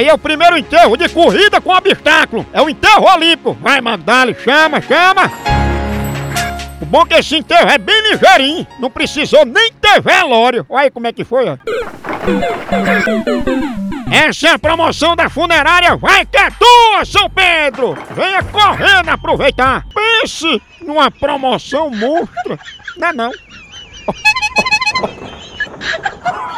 Aí é o primeiro enterro de corrida com obstáculo. É o enterro olímpico. Vai, Magdali, chama, chama. O bom é que esse enterro é bem ligeirinho. Não precisou nem ter velório. Olha aí como é que foi, ó. Essa é a promoção da funerária Vai que é tua, São Pedro! Venha correndo aproveitar! Pense numa promoção monstra! Não é não?